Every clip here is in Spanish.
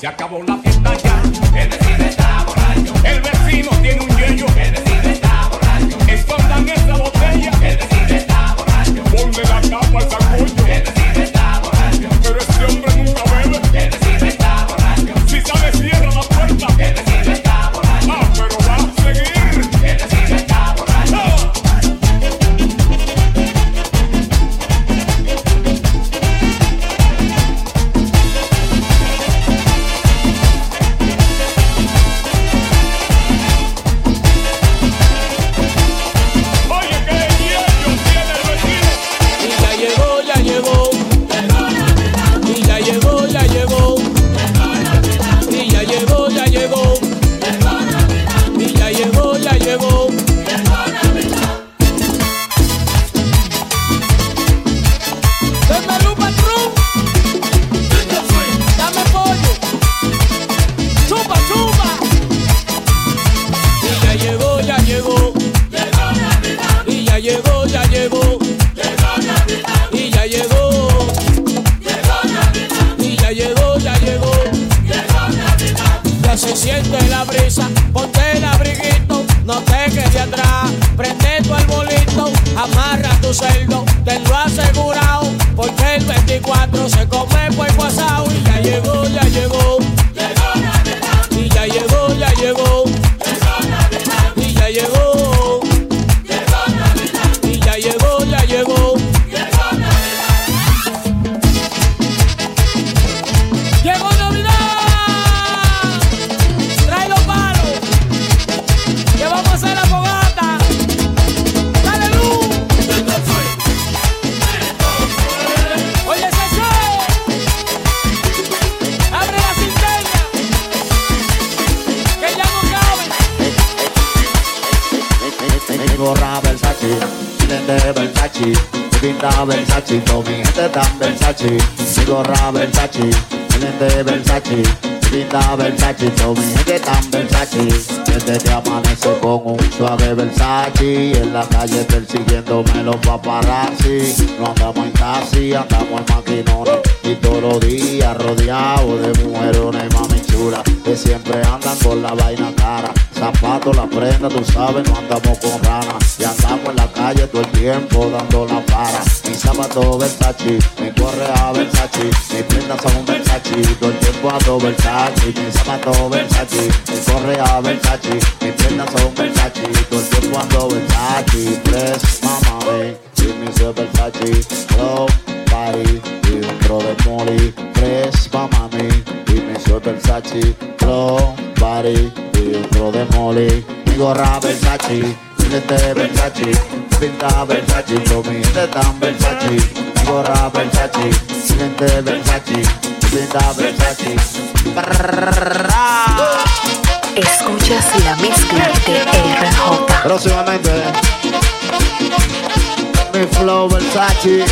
Se acabó Versace, pinta Versace, con mi gente tan Versace, mi gorra Versace, mi lente Versace, pinta Versace, con mi gente tan Versace, desde que amanece con un suave Versace, en la calle persiguiéndome los paparazzi, no andamos en taxi, andamos en maquinones, y todos los días rodeados de mujerones, mami chula, que siempre andan con la vaina cara zapatos, la prenda, tú sabes, no andamos con rana. Y andamos en la calle todo el tiempo dando la para. Mi zapato Versace, mi correa Versace, mis prendas son Versace, todo el tiempo ando Versace. Mi zapato Versace, mi correa Versace, mis prendas son Versace, todo el tiempo ando Versace. Tres, mamá, ven, Jimmy se Versace, low, party, y dentro de Molly. Tres, mamá, ven. Versace, flow, body y otro de Molly. Mi gorra Versace, mi lente Versace, pinta Versace, mi tan Versace. Mi gorra Versace, mi lente Versace, pinta Versace. Escuchas la mezcla de RJ. Próximamente, mi flow Versace,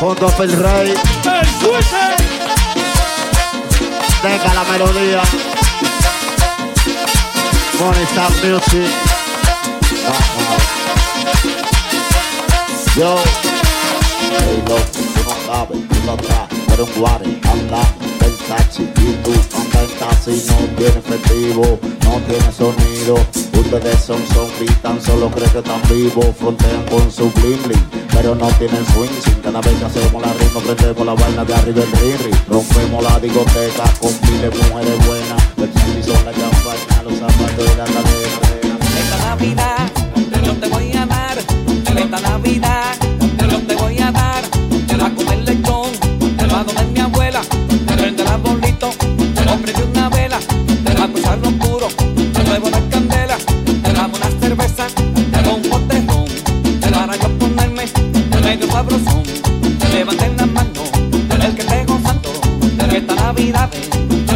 junto a Phil Rey. Deja la melodía. Money Stop Music. Yo. Hey, loco, tú no sabes, tú no atrás, pero un guare, anda, Y tú anda taxi, no tiene efectivo, no tiene sonido, ustedes son zombies, tan solo creen que están vivos, frontean con su bling bling, pero no tienen swing, sin cada vez que hacemos la ritmo, prendemos la vaina de arriba el ring, rompemos la discoteca con miles de mujeres buenas, Versace son la campaña, los zapatos de la cadena, Esta Navidad yo te voy a dar, esta Navidad yo te voy a dar, te va a comer medio sabrosón, te levanten las manos, el que esté gozando, esta Navidad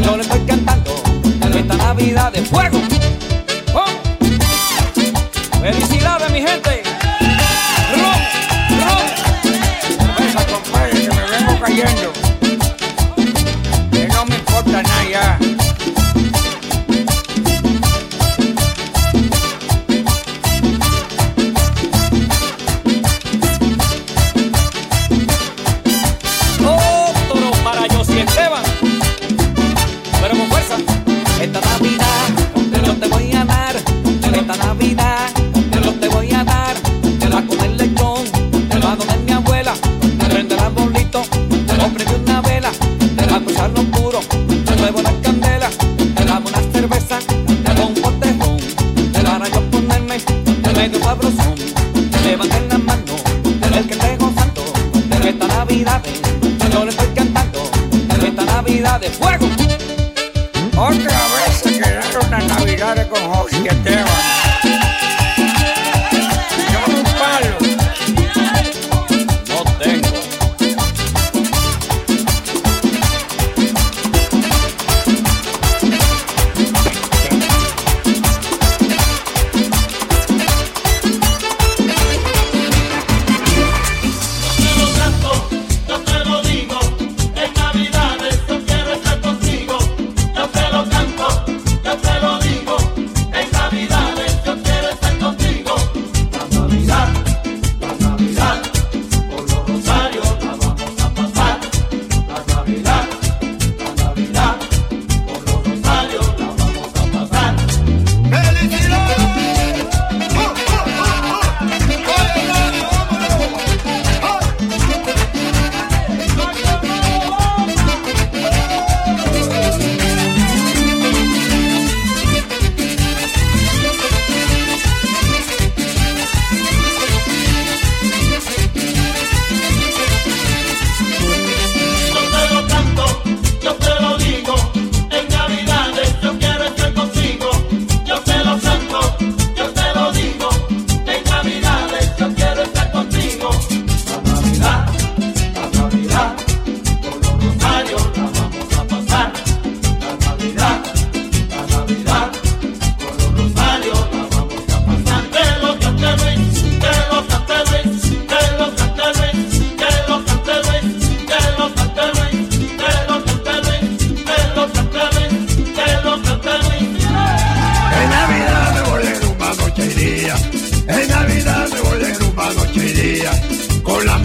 yo le estoy cantando, esta Navidad de fuego.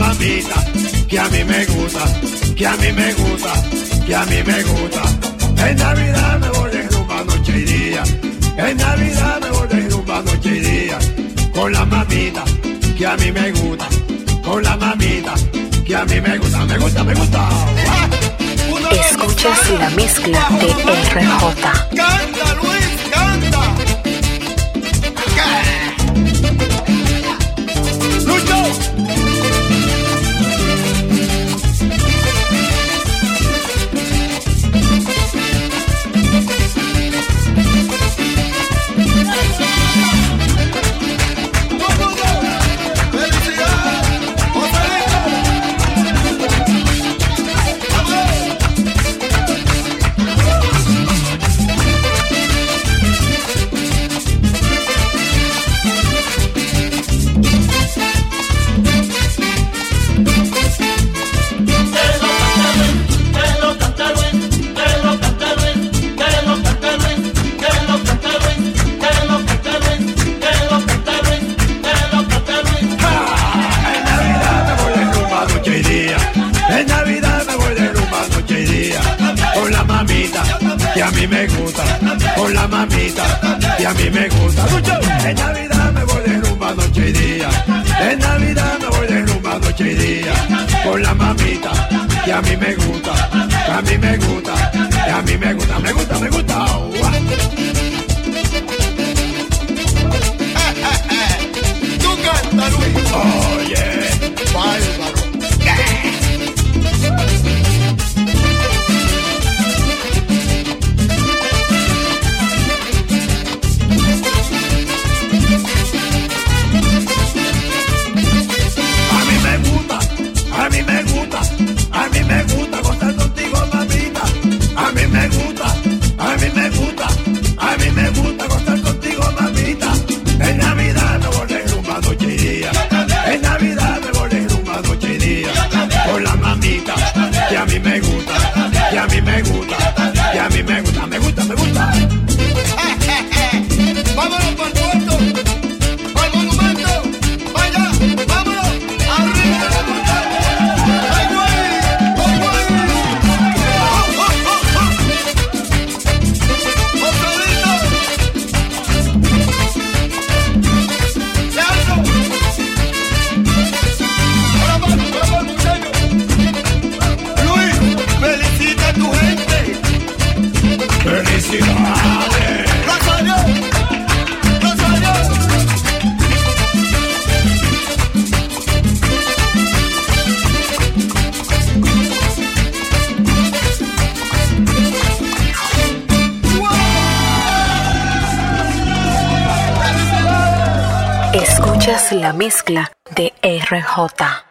Mamita que a mí me gusta, que a mí me gusta, que a mí me gusta. En Navidad me voy de rumba noche y día. En Navidad me voy de rumba noche y día. Con la mamita que a mí me gusta, con la mamita que a mí me gusta, me gusta, me gusta. Escuchas la mezcla de RJ. gusta, que a mí me gusta, que a mí me gusta, me gusta, me gusta. Eh, eh, eh. Tú canta, Luis. Oye, oh, yeah. la mezcla de RJ.